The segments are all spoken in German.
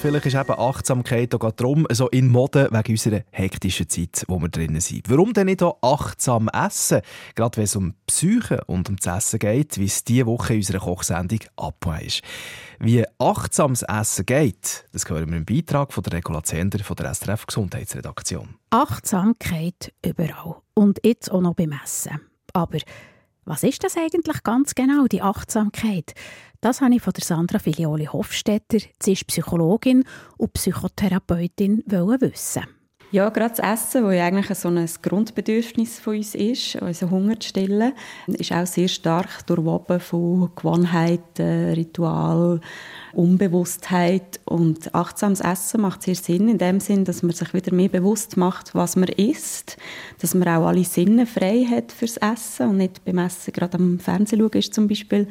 Vielleicht ist eben Achtsamkeit auch darum so in Mode wegen unserer hektischen Zeit, wo wir drinnen sind. Warum denn nicht auch achtsam essen? Gerade wenn es um Psyche und das Essen geht, wie es diese Woche in unserer Kochsendung abgehoben ist. Wie achtsames Essen geht, das hören wir im Beitrag von der Regula Zender von der SRF Gesundheitsredaktion. Achtsamkeit überall und jetzt auch noch beim Essen. Aber was ist das eigentlich ganz genau, die Achtsamkeit? Das habe ich von der Sandra Filioli Hofstetter, sie ist Psychologin und Psychotherapeutin, wissen. Ja, gerade das Essen, das ja eigentlich so ein Grundbedürfnis von uns ist, unseren Hunger zu stillen, ist auch sehr stark durchwoben von Gewohnheiten, Ritual, Unbewusstheit. Und achtsames Essen macht sehr Sinn, in dem Sinn, dass man sich wieder mehr bewusst macht, was man isst, dass man auch alle Sinne frei hat fürs Essen und nicht beim Essen gerade am Fernsehen schauen ist zum Beispiel.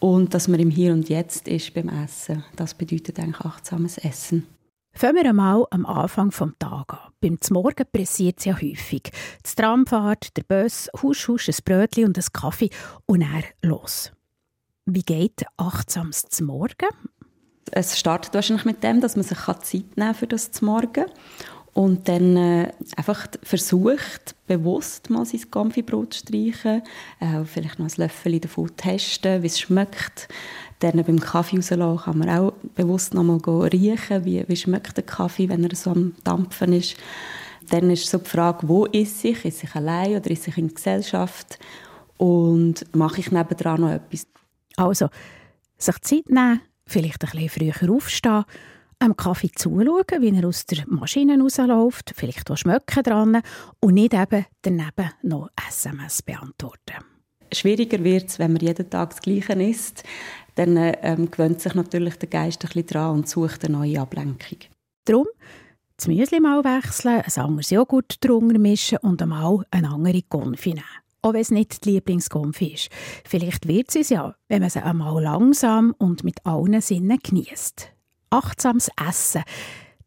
Und dass man im Hier und Jetzt ist beim Essen. Das bedeutet eigentlich achtsames Essen. Fangen wir einmal am Anfang des Tages an. Beim Morgen pressiert es ja häufig. Die Tramfahrt, der Bus, husch, husch, ein Brötchen und ein Kaffee und dann los. Wie geht achtsames zum Morgen? Es startet wahrscheinlich mit dem, dass man sich Zeit nehmen kann für das Morgen und dann äh, einfach versucht, bewusst mal sein Kampfbrot zu streichen, äh, vielleicht noch ein Löffel davon testen, wie es schmeckt. Dann beim Kaffee rauslassen kann man auch bewusst noch mal riechen, wie, wie schmeckt der Kaffee, wenn er so am Dampfen ist. Dann ist so die Frage, wo ist ich? Ist ich allein oder ist ich in Gesellschaft? Und mache ich nebendran noch etwas? Also, sich Zeit nehmen, vielleicht ein bisschen früher aufstehen, am Kaffee zuschauen, wie er aus der Maschine rausläuft, vielleicht auch schmecken dran und nicht eben daneben noch SMS beantworten. Schwieriger wird es, wenn man jeden Tag das Gleiche isst. Dann ähm, gewöhnt sich natürlich der Geist ein bisschen dran und sucht eine neue Ablenkung. Darum das Müsli mal wechseln, ein anderes Joghurt drunter mischen und einmal eine andere Konfi nehmen. Auch wenn es nicht die Lieblingskonfi ist. Vielleicht wird es ja, wenn man sie einmal langsam und mit allen Sinnen genießt. Achtsames Essen,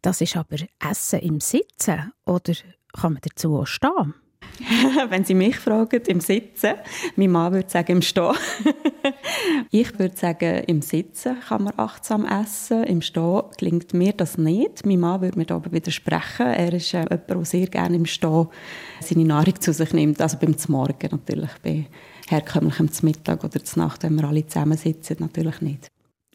das ist aber Essen im Sitzen oder kann man dazu auch stehen? Wenn Sie mich fragen, im Sitzen. Mein Mann würde sagen, im Stehen. ich würde sagen, im Sitzen kann man achtsam essen. Im Stehen gelingt mir das nicht. Mein Mann würde mir da aber widersprechen. Er ist äh, jemand, der sehr gerne im Stehen seine Nahrung zu sich nimmt. Also beim Morgen natürlich. Bei herkömmlichem Mittag oder Nacht, wenn wir alle zusammen sitzen, natürlich nicht.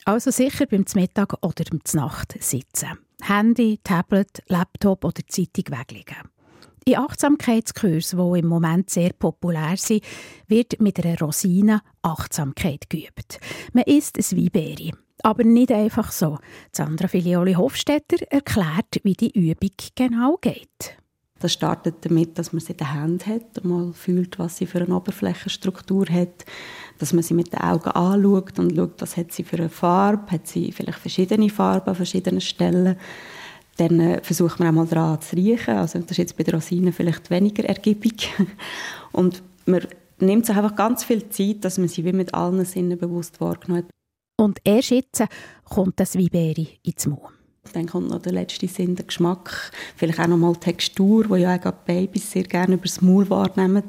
Also sicher beim Mittag oder beim Nacht sitzen. Handy, Tablet, Laptop oder Zeitung weglegen. In Achtsamkeitskursen, die im Moment sehr populär sind, wird mit einer Rosine Achtsamkeit geübt. Man isst ein Weinbeere. Aber nicht einfach so. Sandra Filioli Hofstetter erklärt, wie die Übung genau geht. Das startet damit, dass man sie in der Hand hat und mal fühlt, was sie für eine Oberflächenstruktur hat, dass man sie mit den Augen anschaut und schaut, was hat sie für eine Farbe, hat sie vielleicht verschiedene Farben an verschiedenen Stellen. Dann äh, versucht man auch mal daran zu riechen. Also das ist jetzt bei den Rosinen vielleicht weniger ergiebig. Und man nimmt sich einfach ganz viel Zeit, dass man sie wie mit allen Sinnen bewusst wahrgenommen hat. Und erst jetzt kommt das Weinbeere ins Mund. Dann kommt noch der letzte Sinn, der Geschmack, vielleicht auch noch mal die Textur, die ja auch Babys sehr gerne über das Maul wahrnehmen.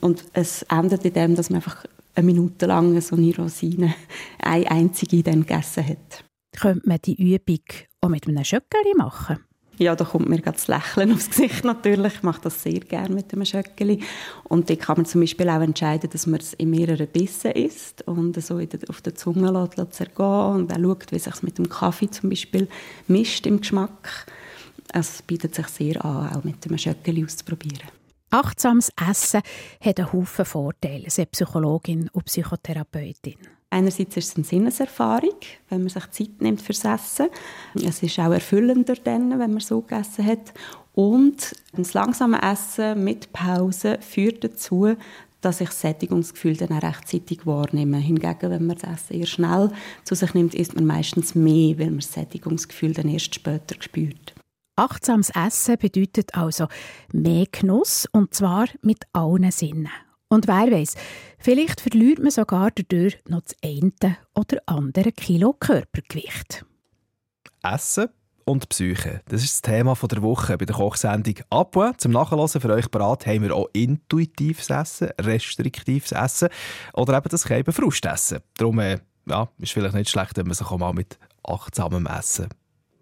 Und es endet in dem, dass man einfach eine Minute lang so eine Rosine, eine einzige, dann gegessen hat. Könnte man die Übung auch mit einem Schöckeli machen? Ja, da kommt mir das Lächeln aufs Gesicht natürlich. Ich mache das sehr gerne mit einem Schöckeli. Und da kann man zum Beispiel auch entscheiden, dass man es in mehreren Bissen isst und so auf der Zunge lässt, lässt zergehen und dann schaut, wie sich es mit dem Kaffee zum Beispiel mischt im Geschmack. Es bietet sich sehr an, auch mit einem Schöckeli auszuprobieren. Achtsames Essen hat einen Haufen Vorteile, sagt Psychologin und Psychotherapeutin. Einerseits ist es eine Sinneserfahrung, wenn man sich Zeit nimmt fürs Essen. Es ist auch erfüllender dann, wenn man so gegessen hat. Und das langsame Essen mit Pause führt dazu, dass ich das Sättigungsgefühl dann auch rechtzeitig wahrnehme. Hingegen, wenn man das Essen eher schnell zu sich nimmt, isst man meistens mehr, weil man das Sättigungsgefühl dann erst später spürt. Achtsames Essen bedeutet also mehr Genuss und zwar mit allen Sinnen. Und wer weiß, vielleicht verliert man sogar dadurch noch das eine oder andere Kilo Körpergewicht. Essen und Psyche. Das ist das Thema der Woche bei der Kochsendung «Abwa». Zum Nachhören für euch parat haben wir auch intuitives Essen, restriktives Essen oder eben das Keiben Frustessen. Darum äh, ja, ist vielleicht nicht schlecht, wenn man sich auch mal mit achtsamem Essen